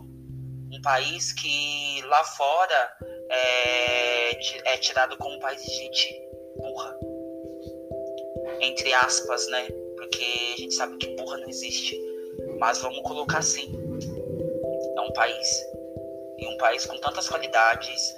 um país que lá fora é, é tirado como um país de gente burra, entre aspas, né? Porque a gente sabe que burra não existe, mas vamos colocar assim: é um país. E um país com tantas qualidades,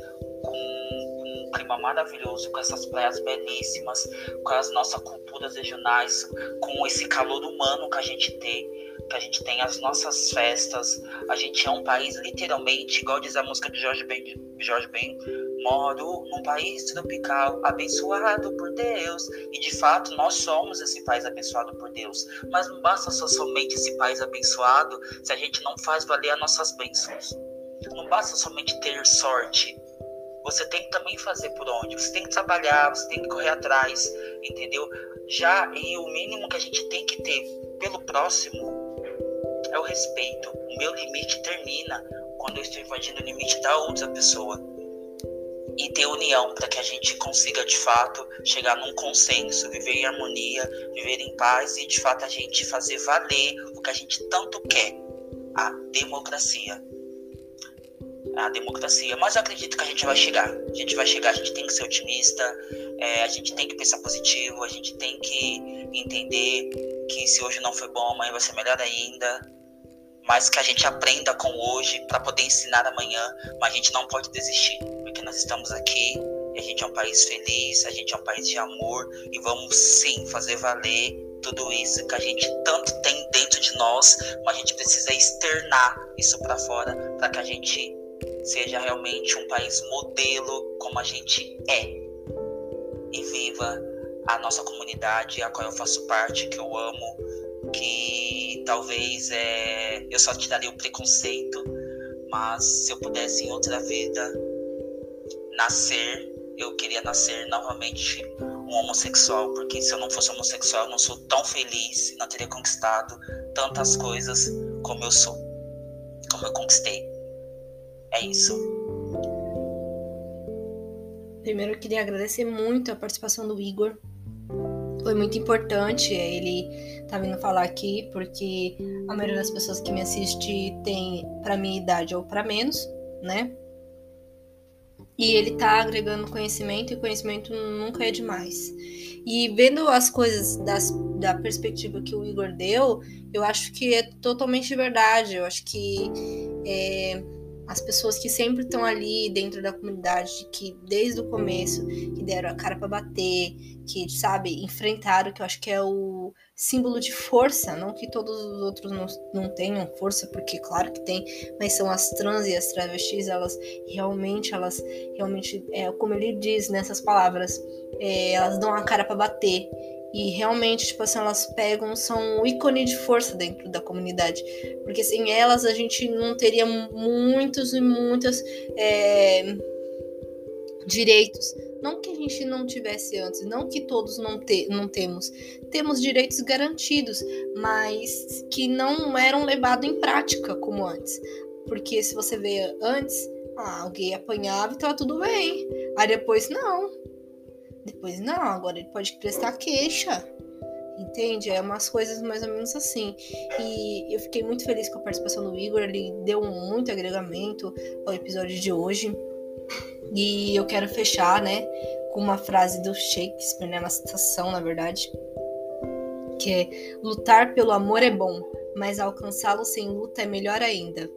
clima maravilhoso, com essas praias belíssimas, com as nossas culturas regionais, com esse calor humano que a gente tem, que a gente tem as nossas festas. A gente é um país literalmente, igual diz a música de Jorge Ben, Jorge Ben moro num país tropical, abençoado por Deus. E de fato, nós somos esse país abençoado por Deus. Mas não basta só somente esse país abençoado se a gente não faz valer as nossas bênçãos. Não basta somente ter sorte, você tem que também fazer por onde. Você tem que trabalhar, você tem que correr atrás, entendeu? Já e o mínimo que a gente tem que ter pelo próximo é o respeito. O meu limite termina quando eu estou invadindo o limite da outra pessoa. E ter união para que a gente consiga de fato chegar num consenso, viver em harmonia, viver em paz e de fato a gente fazer valer o que a gente tanto quer, a democracia a democracia. Mas eu acredito que a gente vai chegar. A gente vai chegar, a gente tem que ser otimista, é, a gente tem que pensar positivo, a gente tem que entender que se hoje não foi bom, amanhã vai ser melhor ainda. Mas que a gente aprenda com hoje para poder ensinar amanhã. Mas a gente não pode desistir, porque nós estamos aqui e a gente é um país feliz, a gente é um país de amor e vamos sim fazer valer tudo isso que a gente tanto tem dentro de nós, mas a gente precisa externar isso para fora para que a gente seja realmente um país modelo como a gente é. E viva a nossa comunidade, a qual eu faço parte, que eu amo, que talvez é, eu só tiraria o preconceito, mas se eu pudesse em outra vida nascer, eu queria nascer novamente um homossexual, porque se eu não fosse homossexual, eu não sou tão feliz, não teria conquistado tantas coisas como eu sou, como eu conquistei. É isso. Primeiro eu queria agradecer muito a participação do Igor. Foi muito importante ele tá vindo falar aqui, porque a maioria das pessoas que me assiste tem para minha idade ou para menos, né? E ele tá agregando conhecimento e conhecimento nunca é demais. E vendo as coisas das, da perspectiva que o Igor deu, eu acho que é totalmente verdade. Eu acho que é, as pessoas que sempre estão ali dentro da comunidade, que desde o começo, que deram a cara para bater, que, sabe, enfrentaram, que eu acho que é o símbolo de força, não que todos os outros não, não tenham força, porque claro que tem, mas são as trans e as travestis, elas realmente, elas realmente, é, como ele diz nessas palavras, é, elas dão a cara para bater. E realmente, tipo assim, elas pegam, são um ícone de força dentro da comunidade. Porque sem elas a gente não teria muitos e muitas é, direitos. Não que a gente não tivesse antes, não que todos não, te, não temos. Temos direitos garantidos, mas que não eram levados em prática como antes. Porque se você vê antes, ah, alguém apanhava e tava tudo bem. Aí depois, não depois, não, agora ele pode prestar queixa. Entende? É umas coisas mais ou menos assim. E eu fiquei muito feliz com a participação do Igor. Ele deu muito agregamento ao episódio de hoje. E eu quero fechar, né, com uma frase do Shakespeare, né, uma citação, na verdade, que é: lutar pelo amor é bom, mas alcançá-lo sem luta é melhor ainda.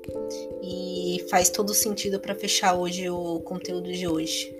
E faz todo sentido para fechar hoje o conteúdo de hoje.